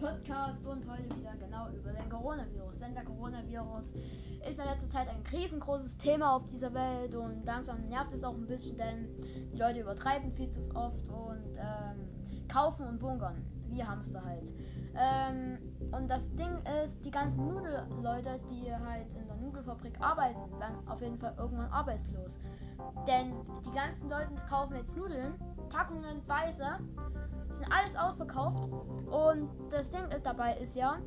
Podcast und heute wieder genau über den Coronavirus. Denn der Coronavirus ist in letzter Zeit ein riesengroßes Thema auf dieser Welt und langsam nervt es auch ein bisschen, denn die Leute übertreiben viel zu oft und ähm, kaufen und bunkern. Wie Hamster halt. Ähm, und das Ding ist, die ganzen Nudelleute, die halt in der Nudelfabrik arbeiten, werden auf jeden Fall irgendwann arbeitslos. Denn die ganzen Leute kaufen jetzt Nudeln, Packungen weise sind alles ausverkauft. Und das Ding ist dabei ist ja,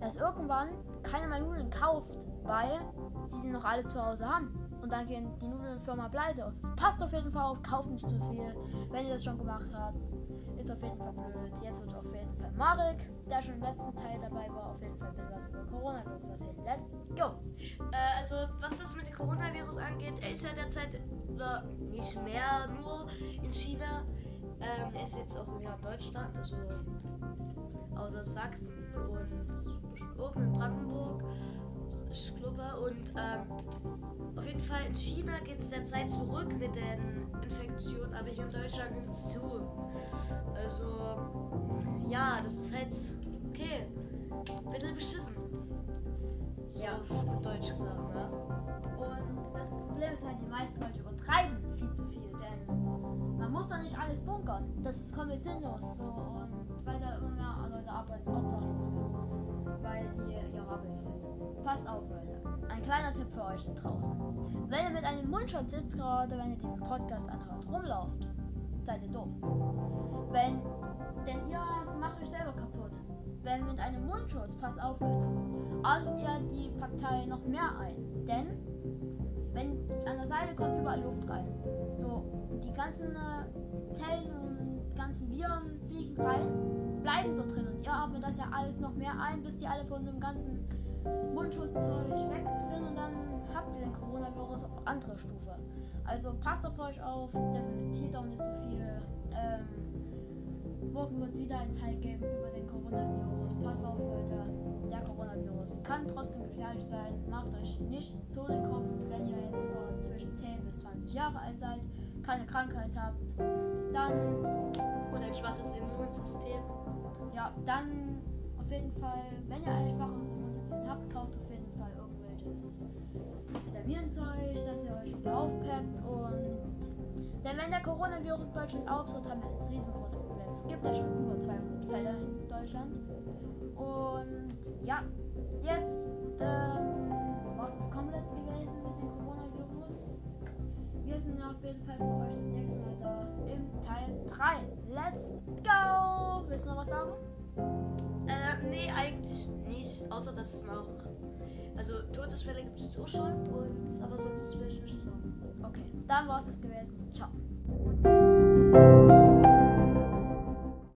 dass irgendwann keiner mehr Nudeln kauft, weil sie die noch alle zu Hause haben. Und dann gehen die Nudelfirma pleite. Passt auf jeden Fall auf, kauft nicht zu viel, wenn ihr das schon gemacht habt. Ist auf jeden Fall blöd. Jetzt wird auf jeden Fall Marek, der schon im letzten Teil dabei war, auf jeden Fall was über Coronavirus erzählen. Let's go! Äh, also, was das mit dem Coronavirus angeht, er ist ja derzeit, oder nicht mehr nur in China, ist jetzt auch in Deutschland, also außer Sachsen und oben in Brandenburg. Glaube, und ähm, auf jeden Fall in China geht es derzeit zurück mit den Infektionen, aber hier in Deutschland nimmt es zu. Also, ja, das ist halt okay. Bitte beschissen. Meisten Leute übertreiben viel zu viel, denn man muss doch nicht alles bunkern. Das ist komplett sinnlos. So, und weil da immer mehr Leute arbeits obdachlos werden, weil die ihre Arbeit verlieren. Passt auf, Leute. Ein kleiner Tipp für euch da draußen. Wenn ihr mit einem Mundschutz sitzt, gerade wenn ihr diesen Podcast anhört, rumlauft, seid ihr doof. Wenn, Wenn mit einem Mundschutz, passt auf, Leute, atmet ihr die Partei noch mehr ein. Denn wenn an der Seite kommt überall Luft rein. So, die ganzen äh, Zellen und ganzen Viren fliegen rein, bleiben dort drin und ihr atmet das ja alles noch mehr ein, bis die alle von dem ganzen Mundschutzzeug weg sind und dann habt ihr den Coronavirus auf andere Stufe. Also passt auf euch auf, differenziert auch nicht so viel. Ähm, morgen wird es wieder einen Teil geben über den Coronavirus. Passt auf, Leute. Der Coronavirus kann trotzdem gefährlich sein. Macht euch nicht so den Kopf, wenn ihr jetzt von zwischen 10 bis 20 Jahre alt seid, keine Krankheit habt. Dann, Und ein schwaches Immunsystem. ja, dann auf jeden Fall, wenn ihr ein schwaches Immunsystem habt, kauft auf jeden Fall irgendwelches Vitaminzeug, dass ihr euch wieder aufpeppt und wenn der Coronavirus Deutschland auftritt, haben wir ein riesengroßes Problem. Es gibt ja schon über 200 Fälle in Deutschland. Und ja, jetzt ähm, war es komplett gewesen mit dem Coronavirus. Wir sind auf jeden Fall für euch das nächste Mal da im Teil 3. Let's go! Willst du noch was sagen? Äh, nee, eigentlich nicht. Außer dass es noch. Also, Todesfälle gibt es auch schon. Und, aber sonst will ich nicht sagen. Okay, dann war es das gewesen. Ciao.